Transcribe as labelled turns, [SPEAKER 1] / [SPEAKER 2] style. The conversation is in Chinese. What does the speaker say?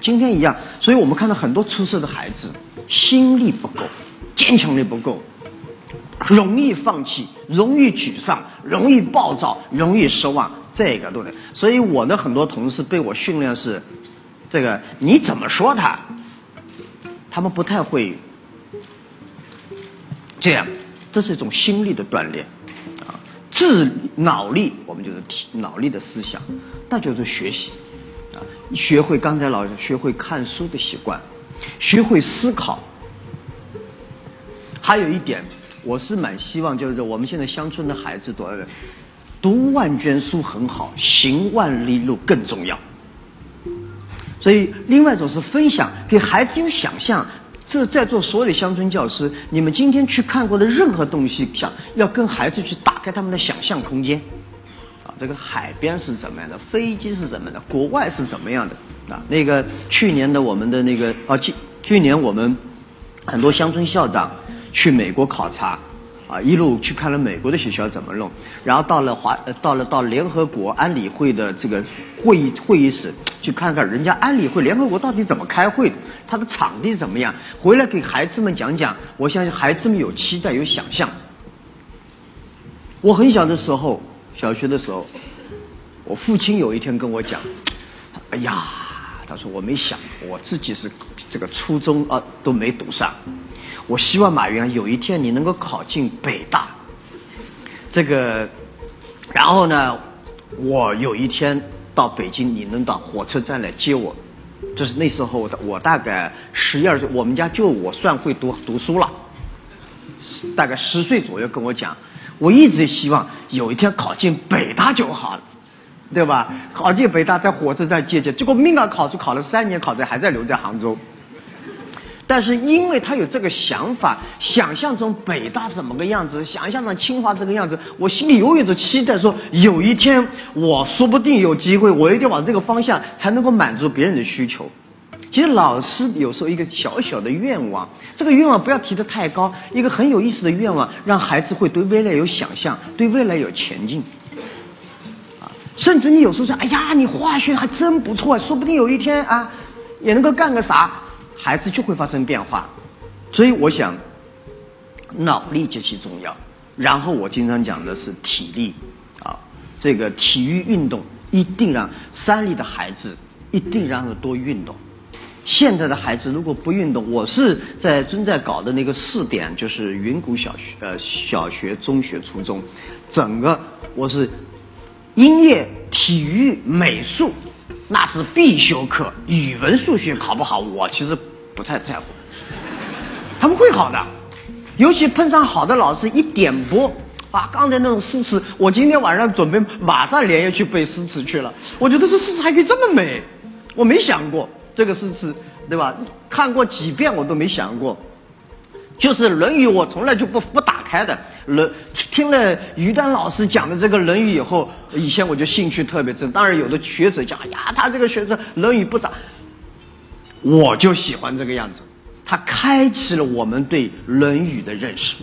[SPEAKER 1] 今天一样，所以我们看到很多出色的孩子，心力不够，坚强力不够，容易放弃，容易沮丧，容易暴躁，容易失望，这个都得。所以我的很多同事被我训练是，这个你怎么说他，他们不太会这样，这是一种心力的锻炼。啊智脑力，我们就是体脑力的思想，那就是学习学会刚才老师学会看书的习惯，学会思考。还有一点，我是蛮希望，就是我们现在乡村的孩子多读万卷书很好，行万里路更重要。所以，另外一种是分享，给孩子有想象。这在座所有的乡村教师，你们今天去看过的任何东西，想要跟孩子去打开他们的想象空间，啊，这个海边是怎么样的，飞机是怎么的，国外是怎么样的啊？那个去年的我们的那个啊，去去年我们很多乡村校长去美国考察。啊，一路去看了美国的学校怎么弄，然后到了华，到了到联合国安理会的这个会议会议室，去看看人家安理会联合国到底怎么开会，它的场地怎么样，回来给孩子们讲讲。我相信孩子们有期待，有想象。我很小的时候，小学的时候，我父亲有一天跟我讲，哎呀，他说我没想，我自己是这个初中啊都没读上。我希望马云有一天你能够考进北大，这个，然后呢，我有一天到北京，你能到火车站来接我，就是那时候我大概十一二岁，我们家就我算会读读书了，大概十岁左右跟我讲，我一直希望有一天考进北大就好了，对吧？考进北大在火车站接见，结果命啊考出考了三年，考在还在留在杭州。但是因为他有这个想法，想象中北大怎么个样子，想象中清华这个样子，我心里永远都期待说，有一天我说不定有机会，我一定往这个方向才能够满足别人的需求。其实老师有时候一个小小的愿望，这个愿望不要提得太高，一个很有意思的愿望，让孩子会对未来有想象，对未来有前进。啊，甚至你有时候说，哎呀，你化学还真不错，说不定有一天啊，也能够干个啥。孩子就会发生变化，所以我想，脑力极其重要。然后我经常讲的是体力，啊，这个体育运动一定让山里的孩子一定让他多运动。现在的孩子如果不运动，我是在正在搞的那个试点，就是云谷小学、呃小学、中学、初中，整个我是音乐、体育、美术。那是必修课，语文、数学考不好，我其实不太在乎。他们会好的，尤其碰上好的老师一点拨，啊，刚才那种诗词，我今天晚上准备马上连夜去背诗词去了。我觉得这诗词还可以这么美，我没想过这个诗词，对吧？看过几遍我都没想过。就是《论语》，我从来就不不打开的。论听了于丹老师讲的这个《论语》以后，以前我就兴趣特别正。当然，有的学者讲呀，他这个学者《论语》不咋，我就喜欢这个样子。他开启了我们对《论语》的认识。